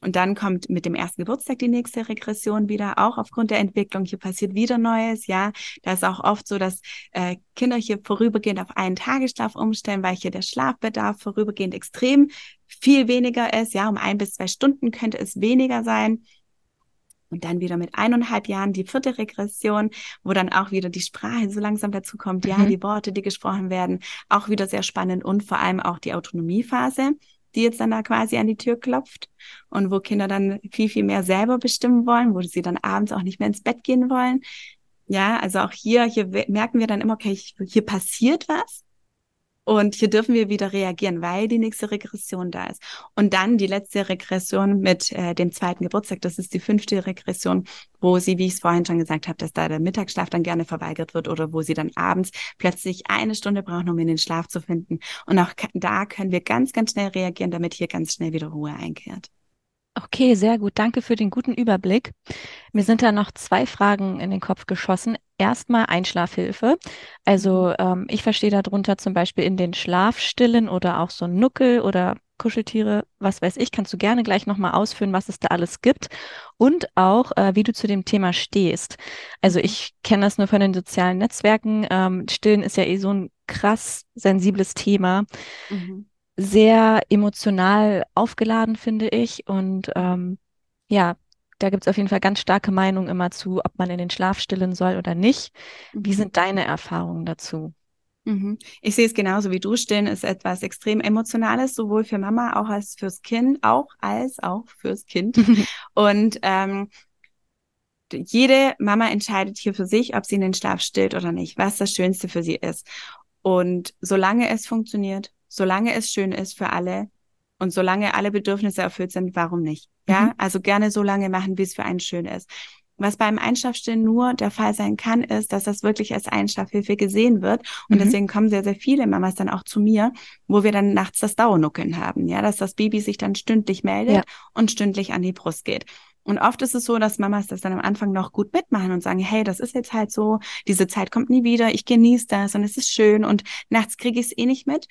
Und dann kommt mit dem ersten Geburtstag die nächste Regression wieder, auch aufgrund der Entwicklung. Hier passiert wieder Neues, ja. Da ist auch oft so, dass äh, Kinder hier vorübergehend auf einen Tagesschlaf umstellen, weil hier der Schlafbedarf vorübergehend extrem viel weniger ist. Ja, um ein bis zwei Stunden könnte es weniger sein. Und dann wieder mit eineinhalb Jahren die vierte Regression, wo dann auch wieder die Sprache so langsam dazu kommt, ja, mhm. die Worte, die gesprochen werden, auch wieder sehr spannend und vor allem auch die Autonomiephase die jetzt dann da quasi an die Tür klopft und wo Kinder dann viel, viel mehr selber bestimmen wollen, wo sie dann abends auch nicht mehr ins Bett gehen wollen. Ja, also auch hier, hier merken wir dann immer, okay, hier passiert was. Und hier dürfen wir wieder reagieren, weil die nächste Regression da ist. Und dann die letzte Regression mit äh, dem zweiten Geburtstag, das ist die fünfte Regression, wo sie, wie ich es vorhin schon gesagt habe, dass da der Mittagsschlaf dann gerne verweigert wird oder wo sie dann abends plötzlich eine Stunde brauchen, um in den Schlaf zu finden. Und auch da können wir ganz, ganz schnell reagieren, damit hier ganz schnell wieder Ruhe einkehrt. Okay, sehr gut. Danke für den guten Überblick. Mir sind da noch zwei Fragen in den Kopf geschossen. Erstmal Einschlafhilfe. Also mhm. ähm, ich verstehe darunter zum Beispiel in den Schlafstillen oder auch so Nuckel oder Kuscheltiere, was weiß ich, kannst du gerne gleich nochmal ausführen, was es da alles gibt und auch, äh, wie du zu dem Thema stehst. Also mhm. ich kenne das nur von den sozialen Netzwerken. Ähm, Stillen ist ja eh so ein krass sensibles Thema. Mhm sehr emotional aufgeladen, finde ich. Und ähm, ja, da gibt es auf jeden Fall ganz starke Meinungen immer zu, ob man in den Schlaf stillen soll oder nicht. Wie mhm. sind deine Erfahrungen dazu? Mhm. Ich sehe es genauso wie du. Stillen ist etwas extrem Emotionales, sowohl für Mama auch als fürs Kind, auch als auch fürs Kind. Und ähm, jede Mama entscheidet hier für sich, ob sie in den Schlaf stillt oder nicht, was das Schönste für sie ist. Und solange es funktioniert, solange es schön ist für alle und solange alle Bedürfnisse erfüllt sind, warum nicht? Ja, mhm. also gerne so lange machen, wie es für einen schön ist. Was beim Einschlafstillen nur der Fall sein kann, ist, dass das wirklich als Einschlafhilfe gesehen wird. Und mhm. deswegen kommen sehr, sehr viele Mamas dann auch zu mir, wo wir dann nachts das Dauernuckeln haben. Ja, dass das Baby sich dann stündlich meldet ja. und stündlich an die Brust geht. Und oft ist es so, dass Mamas das dann am Anfang noch gut mitmachen und sagen, hey, das ist jetzt halt so, diese Zeit kommt nie wieder, ich genieße das und es ist schön und nachts kriege ich es eh nicht mit.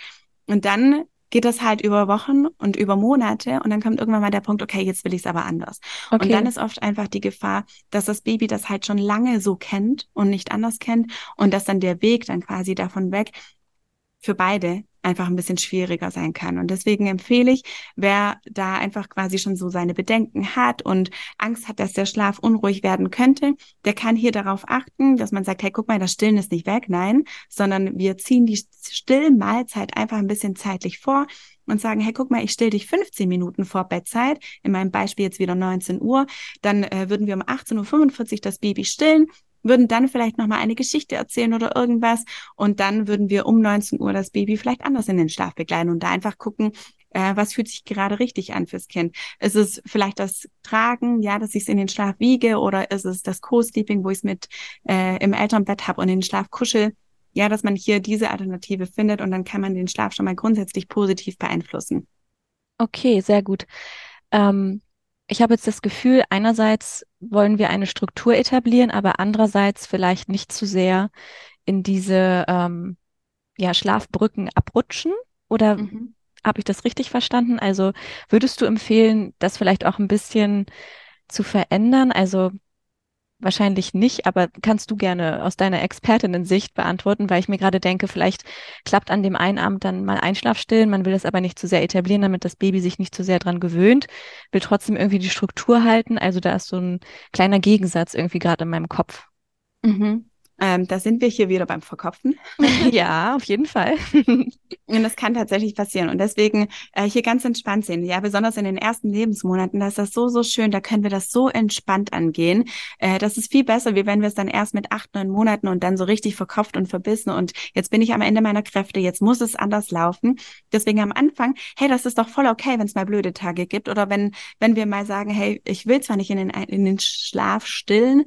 Und dann geht das halt über Wochen und über Monate und dann kommt irgendwann mal der Punkt, okay, jetzt will ich es aber anders. Okay. Und dann ist oft einfach die Gefahr, dass das Baby das halt schon lange so kennt und nicht anders kennt und dass dann der Weg dann quasi davon weg für beide einfach ein bisschen schwieriger sein kann. Und deswegen empfehle ich, wer da einfach quasi schon so seine Bedenken hat und Angst hat, dass der Schlaf unruhig werden könnte, der kann hier darauf achten, dass man sagt, hey, guck mal, das Stillen ist nicht weg. Nein, sondern wir ziehen die Stillmahlzeit einfach ein bisschen zeitlich vor und sagen, hey, guck mal, ich still dich 15 Minuten vor Bettzeit, in meinem Beispiel jetzt wieder 19 Uhr, dann äh, würden wir um 18.45 Uhr das Baby stillen, würden dann vielleicht nochmal eine Geschichte erzählen oder irgendwas und dann würden wir um 19 Uhr das Baby vielleicht anders in den Schlaf begleiten und da einfach gucken, äh, was fühlt sich gerade richtig an fürs Kind? Ist es vielleicht das Tragen, ja, dass ich es in den Schlaf wiege oder ist es das Co-Sleeping, wo ich es mit äh, im Elternbett habe und in den Schlaf kuschel? Ja, dass man hier diese Alternative findet und dann kann man den Schlaf schon mal grundsätzlich positiv beeinflussen. Okay, sehr gut. Ähm, ich habe jetzt das Gefühl, einerseits wollen wir eine Struktur etablieren, aber andererseits vielleicht nicht zu sehr in diese ähm, ja, Schlafbrücken abrutschen. Oder mhm. habe ich das richtig verstanden? Also würdest du empfehlen, das vielleicht auch ein bisschen zu verändern? Also wahrscheinlich nicht, aber kannst du gerne aus deiner Expertinnen-Sicht beantworten, weil ich mir gerade denke, vielleicht klappt an dem einen Abend dann mal Einschlafstillen, man will das aber nicht zu sehr etablieren, damit das Baby sich nicht zu sehr dran gewöhnt, will trotzdem irgendwie die Struktur halten. Also da ist so ein kleiner Gegensatz irgendwie gerade in meinem Kopf. Mhm. Ähm, da sind wir hier wieder beim Verkopfen. ja, auf jeden Fall. und das kann tatsächlich passieren. Und deswegen äh, hier ganz entspannt sehen. Ja, besonders in den ersten Lebensmonaten, da ist das so, so schön. Da können wir das so entspannt angehen. Äh, das ist viel besser, wie wenn wir es dann erst mit acht, neun Monaten und dann so richtig verkopft und verbissen. Und jetzt bin ich am Ende meiner Kräfte. Jetzt muss es anders laufen. Deswegen am Anfang, hey, das ist doch voll okay, wenn es mal blöde Tage gibt. Oder wenn, wenn wir mal sagen, hey, ich will zwar nicht in den, in den Schlaf stillen,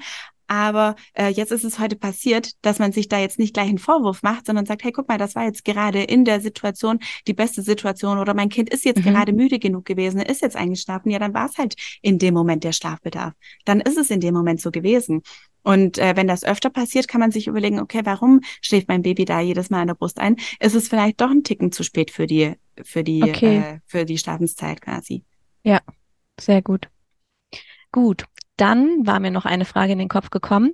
aber äh, jetzt ist es heute passiert, dass man sich da jetzt nicht gleich einen Vorwurf macht, sondern sagt, hey, guck mal, das war jetzt gerade in der Situation die beste Situation oder mein Kind ist jetzt mhm. gerade müde genug gewesen, ist jetzt eingeschlafen. Ja, dann war es halt in dem Moment der Schlafbedarf. Dann ist es in dem Moment so gewesen. Und äh, wenn das öfter passiert, kann man sich überlegen, okay, warum schläft mein Baby da jedes Mal an der Brust ein? Ist es vielleicht doch ein Ticken zu spät für die, für die, okay. äh, für die Schlafenszeit quasi? Ja, sehr gut. Gut, dann war mir noch eine Frage in den Kopf gekommen.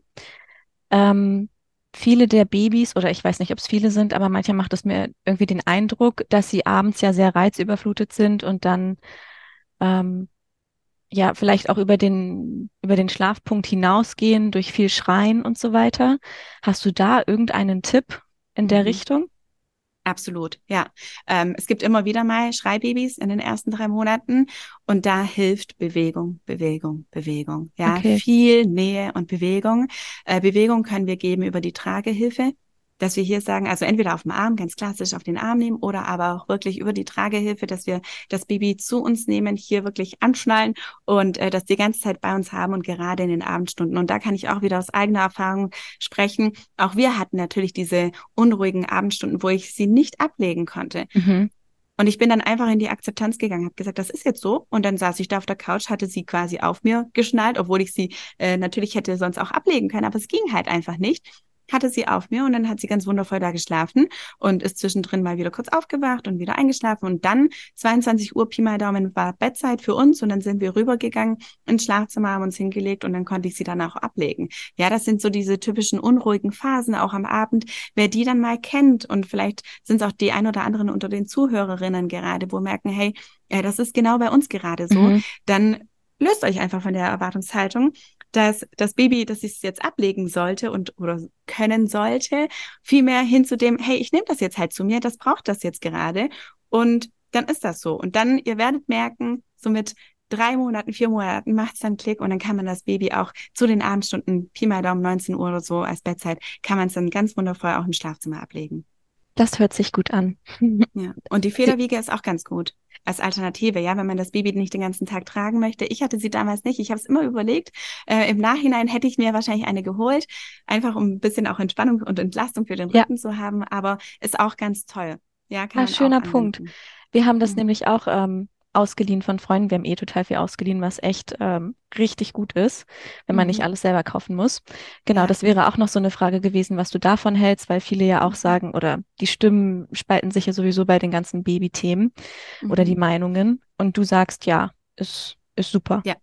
Ähm, viele der Babys, oder ich weiß nicht, ob es viele sind, aber manchmal macht es mir irgendwie den Eindruck, dass sie abends ja sehr reizüberflutet sind und dann ähm, ja vielleicht auch über den, über den Schlafpunkt hinausgehen durch viel Schreien und so weiter. Hast du da irgendeinen Tipp in der mhm. Richtung? Absolut, ja. Ähm, es gibt immer wieder mal Schreibabys in den ersten drei Monaten und da hilft Bewegung, Bewegung, Bewegung. Ja, okay. viel Nähe und Bewegung. Äh, Bewegung können wir geben über die Tragehilfe dass wir hier sagen, also entweder auf dem Arm, ganz klassisch auf den Arm nehmen oder aber auch wirklich über die Tragehilfe, dass wir das Baby zu uns nehmen, hier wirklich anschnallen und äh, das die ganze Zeit bei uns haben und gerade in den Abendstunden. Und da kann ich auch wieder aus eigener Erfahrung sprechen. Auch wir hatten natürlich diese unruhigen Abendstunden, wo ich sie nicht ablegen konnte. Mhm. Und ich bin dann einfach in die Akzeptanz gegangen, habe gesagt, das ist jetzt so. Und dann saß ich da auf der Couch, hatte sie quasi auf mir geschnallt, obwohl ich sie äh, natürlich hätte sonst auch ablegen können, aber es ging halt einfach nicht hatte sie auf mir und dann hat sie ganz wundervoll da geschlafen und ist zwischendrin mal wieder kurz aufgewacht und wieder eingeschlafen und dann 22 Uhr Pi mal Daumen war Bettzeit für uns und dann sind wir rübergegangen ins Schlafzimmer, haben uns hingelegt und dann konnte ich sie dann auch ablegen. Ja, das sind so diese typischen unruhigen Phasen auch am Abend. Wer die dann mal kennt und vielleicht sind es auch die ein oder anderen unter den Zuhörerinnen gerade, wo merken, hey, ja, das ist genau bei uns gerade so, mhm. dann löst euch einfach von der Erwartungshaltung dass das Baby, das ich jetzt ablegen sollte und oder können sollte, vielmehr hin zu dem, hey, ich nehme das jetzt halt zu mir, das braucht das jetzt gerade und dann ist das so. Und dann, ihr werdet merken, so mit drei Monaten, vier Monaten macht es dann Klick und dann kann man das Baby auch zu den Abendstunden, Pi mal Daumen, 19 Uhr oder so als Bettzeit, kann man es dann ganz wundervoll auch im Schlafzimmer ablegen. Das hört sich gut an. ja. Und die Federwiege ist auch ganz gut als Alternative, ja, wenn man das Baby nicht den ganzen Tag tragen möchte. Ich hatte sie damals nicht. Ich habe es immer überlegt. Äh, Im Nachhinein hätte ich mir wahrscheinlich eine geholt, einfach um ein bisschen auch Entspannung und Entlastung für den Rücken ja. zu haben. Aber ist auch ganz toll. Ja, kann ah, schöner Punkt. Wir haben das mhm. nämlich auch ähm, ausgeliehen von Freunden. Wir haben eh total viel ausgeliehen, was echt ähm, richtig gut ist, wenn man mhm. nicht alles selber kaufen muss. Genau, ja. das wäre auch noch so eine Frage gewesen, was du davon hältst, weil viele ja auch mhm. sagen, oder die Stimmen spalten sich ja sowieso bei den ganzen Babythemen mhm. oder die mhm. Meinungen. Und du sagst, ja, ist, ist super. Ja.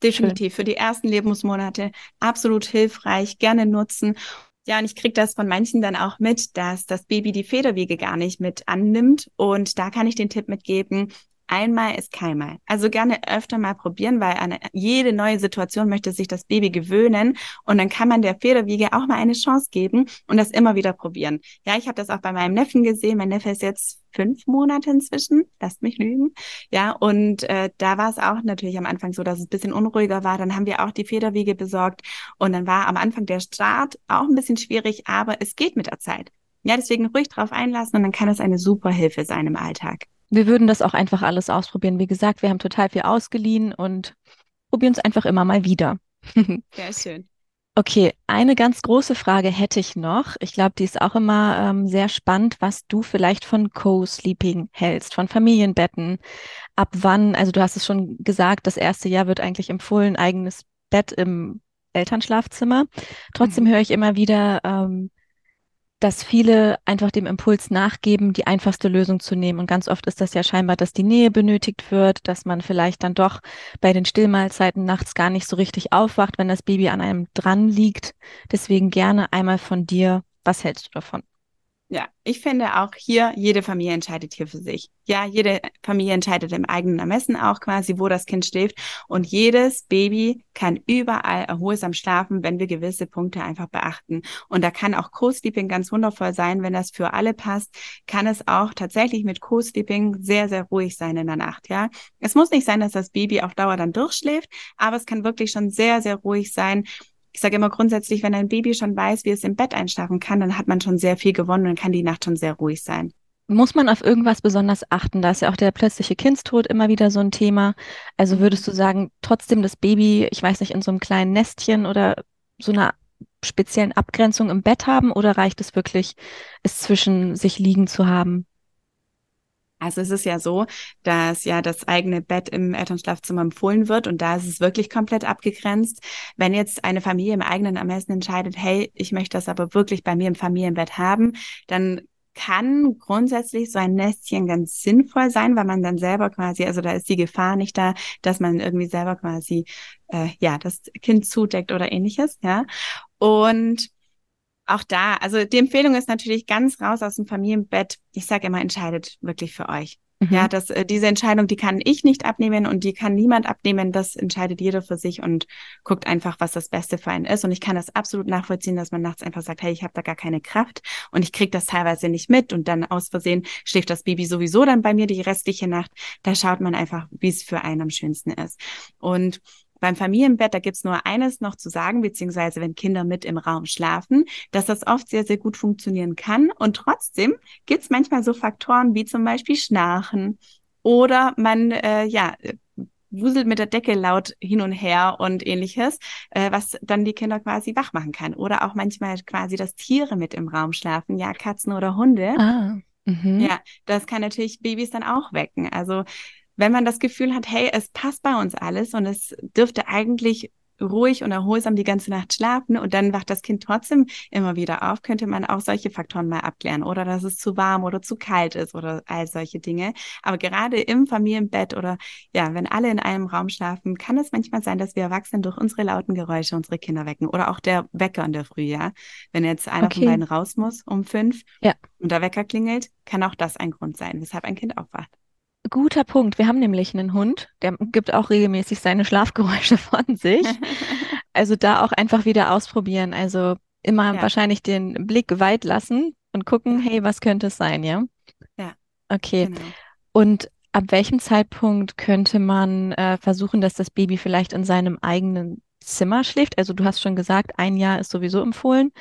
Definitiv. Schön. Für die ersten Lebensmonate absolut hilfreich, gerne nutzen. Ja, und ich kriege das von manchen dann auch mit, dass das Baby die Federwege gar nicht mit annimmt. Und da kann ich den Tipp mitgeben, einmal ist keinmal. Also gerne öfter mal probieren, weil an jede neue Situation möchte sich das Baby gewöhnen und dann kann man der Federwiege auch mal eine Chance geben und das immer wieder probieren. Ja, ich habe das auch bei meinem Neffen gesehen. Mein Neffe ist jetzt fünf Monate inzwischen, lasst mich lügen. Ja, und äh, da war es auch natürlich am Anfang so, dass es ein bisschen unruhiger war. Dann haben wir auch die Federwiege besorgt und dann war am Anfang der Start auch ein bisschen schwierig, aber es geht mit der Zeit. Ja, deswegen ruhig drauf einlassen und dann kann es eine super Hilfe sein im Alltag wir würden das auch einfach alles ausprobieren. Wie gesagt, wir haben total viel ausgeliehen und probieren es einfach immer mal wieder. Sehr schön. Okay, eine ganz große Frage hätte ich noch. Ich glaube, die ist auch immer ähm, sehr spannend, was du vielleicht von Co-Sleeping hältst, von Familienbetten. Ab wann, also du hast es schon gesagt, das erste Jahr wird eigentlich empfohlen, eigenes Bett im Elternschlafzimmer. Trotzdem mhm. höre ich immer wieder, ähm, dass viele einfach dem Impuls nachgeben, die einfachste Lösung zu nehmen. Und ganz oft ist das ja scheinbar, dass die Nähe benötigt wird, dass man vielleicht dann doch bei den Stillmahlzeiten nachts gar nicht so richtig aufwacht, wenn das Baby an einem dran liegt. Deswegen gerne einmal von dir, was hältst du davon? Ja, ich finde auch hier, jede Familie entscheidet hier für sich. Ja, jede Familie entscheidet im eigenen Ermessen auch quasi, wo das Kind schläft. Und jedes Baby kann überall erholsam schlafen, wenn wir gewisse Punkte einfach beachten. Und da kann auch Co-Sleeping ganz wundervoll sein, wenn das für alle passt, kann es auch tatsächlich mit Co-Sleeping sehr, sehr ruhig sein in der Nacht. Ja, es muss nicht sein, dass das Baby auf Dauer dann durchschläft, aber es kann wirklich schon sehr, sehr ruhig sein ich sage immer grundsätzlich, wenn ein Baby schon weiß, wie es im Bett einschlafen kann, dann hat man schon sehr viel gewonnen und kann die Nacht schon sehr ruhig sein. Muss man auf irgendwas besonders achten? Da ist ja auch der plötzliche Kindstod immer wieder so ein Thema. Also würdest du sagen, trotzdem das Baby, ich weiß nicht, in so einem kleinen Nestchen oder so einer speziellen Abgrenzung im Bett haben oder reicht es wirklich, es zwischen sich liegen zu haben? Also es ist ja so, dass ja das eigene Bett im Elternschlafzimmer empfohlen wird und da ist es wirklich komplett abgegrenzt. Wenn jetzt eine Familie im eigenen Ermessen entscheidet, hey, ich möchte das aber wirklich bei mir im Familienbett haben, dann kann grundsätzlich so ein Nestchen ganz sinnvoll sein, weil man dann selber quasi, also da ist die Gefahr nicht da, dass man irgendwie selber quasi äh, ja das Kind zudeckt oder ähnliches, ja. Und auch da, also die Empfehlung ist natürlich ganz raus aus dem Familienbett. Ich sage immer, entscheidet wirklich für euch. Mhm. Ja, das, äh, diese Entscheidung, die kann ich nicht abnehmen und die kann niemand abnehmen. Das entscheidet jeder für sich und guckt einfach, was das Beste für einen ist. Und ich kann das absolut nachvollziehen, dass man nachts einfach sagt, hey, ich habe da gar keine Kraft und ich krieg das teilweise nicht mit und dann aus Versehen schläft das Baby sowieso dann bei mir die restliche Nacht. Da schaut man einfach, wie es für einen am schönsten ist. Und beim Familienbett, da gibt's nur eines noch zu sagen, beziehungsweise wenn Kinder mit im Raum schlafen, dass das oft sehr, sehr gut funktionieren kann. Und trotzdem gibt's manchmal so Faktoren wie zum Beispiel Schnarchen oder man, äh, ja, wuselt mit der Decke laut hin und her und ähnliches, äh, was dann die Kinder quasi wach machen kann. Oder auch manchmal quasi, dass Tiere mit im Raum schlafen, ja, Katzen oder Hunde. Ah. Mhm. Ja, das kann natürlich Babys dann auch wecken. Also wenn man das Gefühl hat, hey, es passt bei uns alles und es dürfte eigentlich ruhig und erholsam die ganze Nacht schlafen und dann wacht das Kind trotzdem immer wieder auf, könnte man auch solche Faktoren mal abklären oder dass es zu warm oder zu kalt ist oder all solche Dinge. Aber gerade im Familienbett oder ja, wenn alle in einem Raum schlafen, kann es manchmal sein, dass wir Erwachsene durch unsere lauten Geräusche unsere Kinder wecken oder auch der Wecker in der Früh, ja. Wenn jetzt einer okay. von beiden raus muss um fünf ja. und der Wecker klingelt, kann auch das ein Grund sein, weshalb ein Kind aufwacht. Guter Punkt. Wir haben nämlich einen Hund, der gibt auch regelmäßig seine Schlafgeräusche von sich. also da auch einfach wieder ausprobieren. Also immer ja. wahrscheinlich den Blick weit lassen und gucken, hey, was könnte es sein, ja? Ja. Okay. Genau. Und ab welchem Zeitpunkt könnte man äh, versuchen, dass das Baby vielleicht in seinem eigenen Zimmer schläft? Also du hast schon gesagt, ein Jahr ist sowieso empfohlen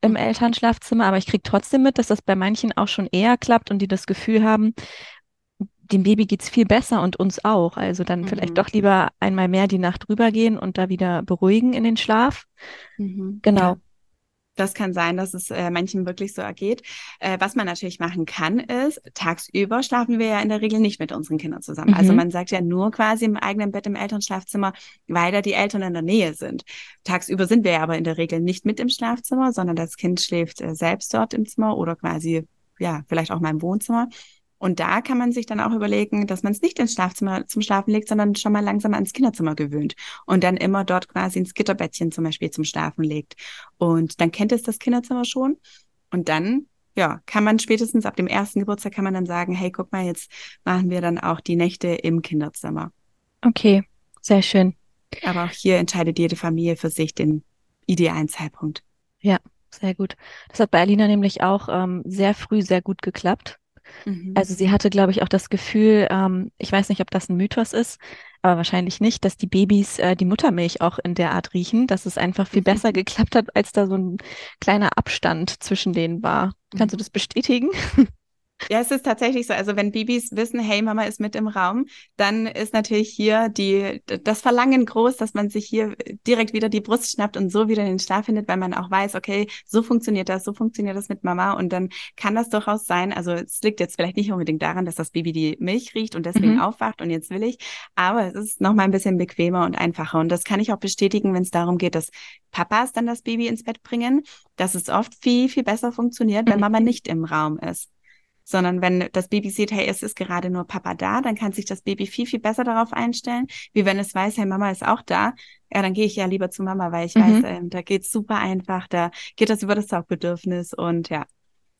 im mhm. Elternschlafzimmer, aber ich kriege trotzdem mit, dass das bei manchen auch schon eher klappt und die das Gefühl haben, dem Baby geht's viel besser und uns auch. Also dann mhm. vielleicht doch lieber einmal mehr die Nacht rübergehen und da wieder beruhigen in den Schlaf. Mhm. Genau. Ja. Das kann sein, dass es äh, manchen wirklich so ergeht. Äh, was man natürlich machen kann, ist, tagsüber schlafen wir ja in der Regel nicht mit unseren Kindern zusammen. Also mhm. Also man sagt ja nur quasi im eigenen Bett im Elternschlafzimmer, weil da die Eltern in der Nähe sind. Tagsüber sind wir ja aber in der Regel nicht mit im Schlafzimmer, sondern das Kind schläft äh, selbst dort im Zimmer oder quasi, ja, vielleicht auch mal im Wohnzimmer. Und da kann man sich dann auch überlegen, dass man es nicht ins Schlafzimmer zum Schlafen legt, sondern schon mal langsam ans Kinderzimmer gewöhnt und dann immer dort quasi ins Gitterbettchen zum Beispiel zum Schlafen legt. Und dann kennt es das Kinderzimmer schon. Und dann, ja, kann man spätestens ab dem ersten Geburtstag kann man dann sagen, hey, guck mal, jetzt machen wir dann auch die Nächte im Kinderzimmer. Okay, sehr schön. Aber auch hier entscheidet jede Familie für sich den idealen Zeitpunkt. Ja, sehr gut. Das hat bei Alina nämlich auch ähm, sehr früh sehr gut geklappt. Mhm. Also sie hatte, glaube ich, auch das Gefühl, ähm, ich weiß nicht, ob das ein Mythos ist, aber wahrscheinlich nicht, dass die Babys äh, die Muttermilch auch in der Art riechen, dass es einfach viel besser geklappt hat, als da so ein kleiner Abstand zwischen denen war. Kannst du mhm. das bestätigen? Ja, es ist tatsächlich so. Also wenn Babys wissen, hey, Mama ist mit im Raum, dann ist natürlich hier die, das Verlangen groß, dass man sich hier direkt wieder die Brust schnappt und so wieder in den Schlaf findet, weil man auch weiß, okay, so funktioniert das, so funktioniert das mit Mama und dann kann das durchaus sein. Also es liegt jetzt vielleicht nicht unbedingt daran, dass das Baby die Milch riecht und deswegen mhm. aufwacht und jetzt will ich, aber es ist nochmal ein bisschen bequemer und einfacher und das kann ich auch bestätigen, wenn es darum geht, dass Papas dann das Baby ins Bett bringen, dass es oft viel, viel besser funktioniert, wenn mhm. Mama nicht im Raum ist sondern wenn das Baby sieht, hey, es ist gerade nur Papa da, dann kann sich das Baby viel, viel besser darauf einstellen, wie wenn es weiß, hey, Mama ist auch da. Ja, dann gehe ich ja lieber zu Mama, weil ich mhm. weiß, ähm, da geht's super einfach, da geht das über das Saugbedürfnis und ja,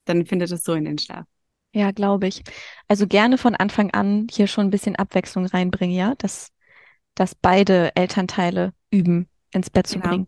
dann findet es so in den Schlaf. Ja, glaube ich. Also gerne von Anfang an hier schon ein bisschen Abwechslung reinbringen, ja, dass, dass beide Elternteile üben, ins Bett Genau. zu bringen.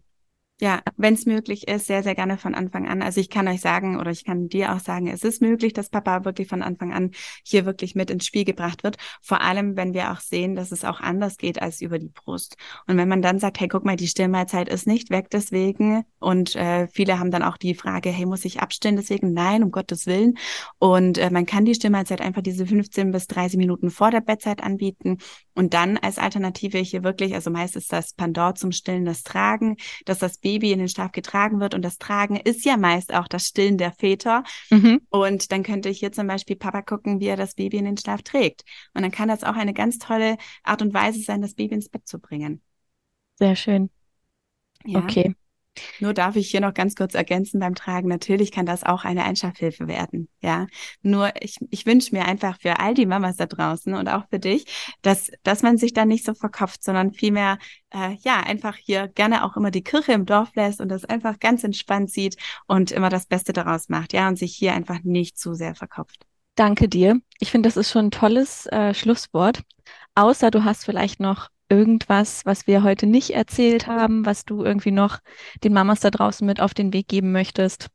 Ja, wenn es möglich ist, sehr, sehr gerne von Anfang an. Also ich kann euch sagen oder ich kann dir auch sagen, es ist möglich, dass Papa wirklich von Anfang an hier wirklich mit ins Spiel gebracht wird. Vor allem, wenn wir auch sehen, dass es auch anders geht als über die Brust. Und wenn man dann sagt, hey, guck mal, die Stillmahlzeit ist nicht weg deswegen. Und äh, viele haben dann auch die Frage, hey, muss ich abstillen deswegen? Nein, um Gottes Willen. Und äh, man kann die Stillmahlzeit einfach diese 15 bis 30 Minuten vor der Bettzeit anbieten. Und dann als Alternative hier wirklich, also meist ist das Pendant zum Stillen das Tragen, dass das Baby in den Schlaf getragen wird. Und das Tragen ist ja meist auch das Stillen der Väter. Mhm. Und dann könnte hier zum Beispiel Papa gucken, wie er das Baby in den Schlaf trägt. Und dann kann das auch eine ganz tolle Art und Weise sein, das Baby ins Bett zu bringen. Sehr schön. Ja. Okay. Nur darf ich hier noch ganz kurz ergänzen beim Tragen. Natürlich kann das auch eine Einschlafhilfe werden. Ja. Nur ich, ich wünsche mir einfach für all die Mamas da draußen und auch für dich, dass, dass man sich da nicht so verkopft, sondern vielmehr, äh, ja, einfach hier gerne auch immer die Kirche im Dorf lässt und das einfach ganz entspannt sieht und immer das Beste daraus macht. Ja. Und sich hier einfach nicht zu sehr verkopft. Danke dir. Ich finde, das ist schon ein tolles äh, Schlusswort. Außer du hast vielleicht noch irgendwas, was wir heute nicht erzählt haben, was du irgendwie noch den Mamas da draußen mit auf den Weg geben möchtest,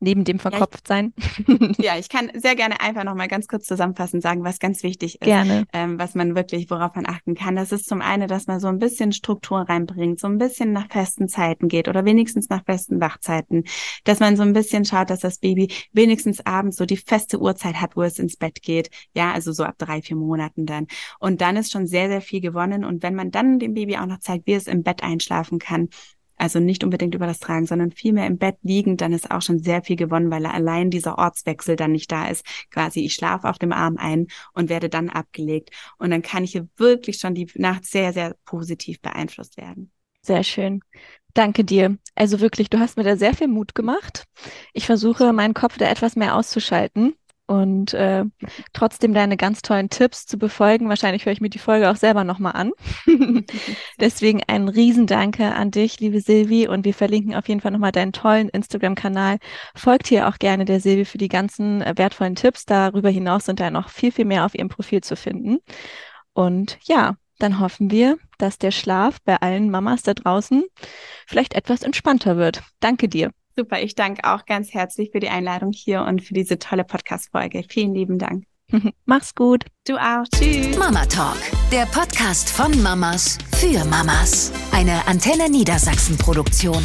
neben dem ich- Verkopftsein. Ja, ich kann sehr gerne einfach noch mal ganz kurz zusammenfassend sagen, was ganz wichtig ist. Gerne. ähm, was man wirklich, worauf man achten kann. Das ist zum einen, dass man so ein bisschen Struktur reinbringt, so ein bisschen nach festen Zeiten geht oder wenigstens nach festen Wachzeiten, dass man so ein bisschen schaut, dass das Baby wenigstens abends so die feste Uhrzeit hat, wo es ins Bett geht. Ja, also so ab drei, vier Monaten dann. Und dann ist schon sehr, sehr viel gewonnen. Und wenn man dann dem Baby auch noch zeigt, wie es im Bett einschlafen kann, also nicht unbedingt über das Tragen, sondern vielmehr im Bett liegend, dann ist auch schon sehr viel gewonnen, weil allein dieser Ortswechsel dann nicht da ist. Quasi, ich schlafe auf dem Arm ein und werde dann abgelegt. Und dann kann ich hier wirklich schon die Nacht sehr, sehr positiv beeinflusst werden. Sehr schön. Danke dir. Also wirklich, du hast mir da sehr viel Mut gemacht. Ich versuche, meinen Kopf da etwas mehr auszuschalten und äh, trotzdem deine ganz tollen Tipps zu befolgen. Wahrscheinlich höre ich mir die Folge auch selber nochmal an. Deswegen ein Riesendanke an dich, liebe Silvi. Und wir verlinken auf jeden Fall nochmal deinen tollen Instagram-Kanal. Folgt hier auch gerne der Silvi für die ganzen äh, wertvollen Tipps. Darüber hinaus sind da noch viel, viel mehr auf ihrem Profil zu finden. Und ja, dann hoffen wir, dass der Schlaf bei allen Mamas da draußen vielleicht etwas entspannter wird. Danke dir. Super, ich danke auch ganz herzlich für die Einladung hier und für diese tolle Podcast-Folge. Vielen lieben Dank. Mach's gut. Du auch. Tschüss. Mama Talk, der Podcast von Mamas für Mamas. Eine Antenne Niedersachsen Produktion.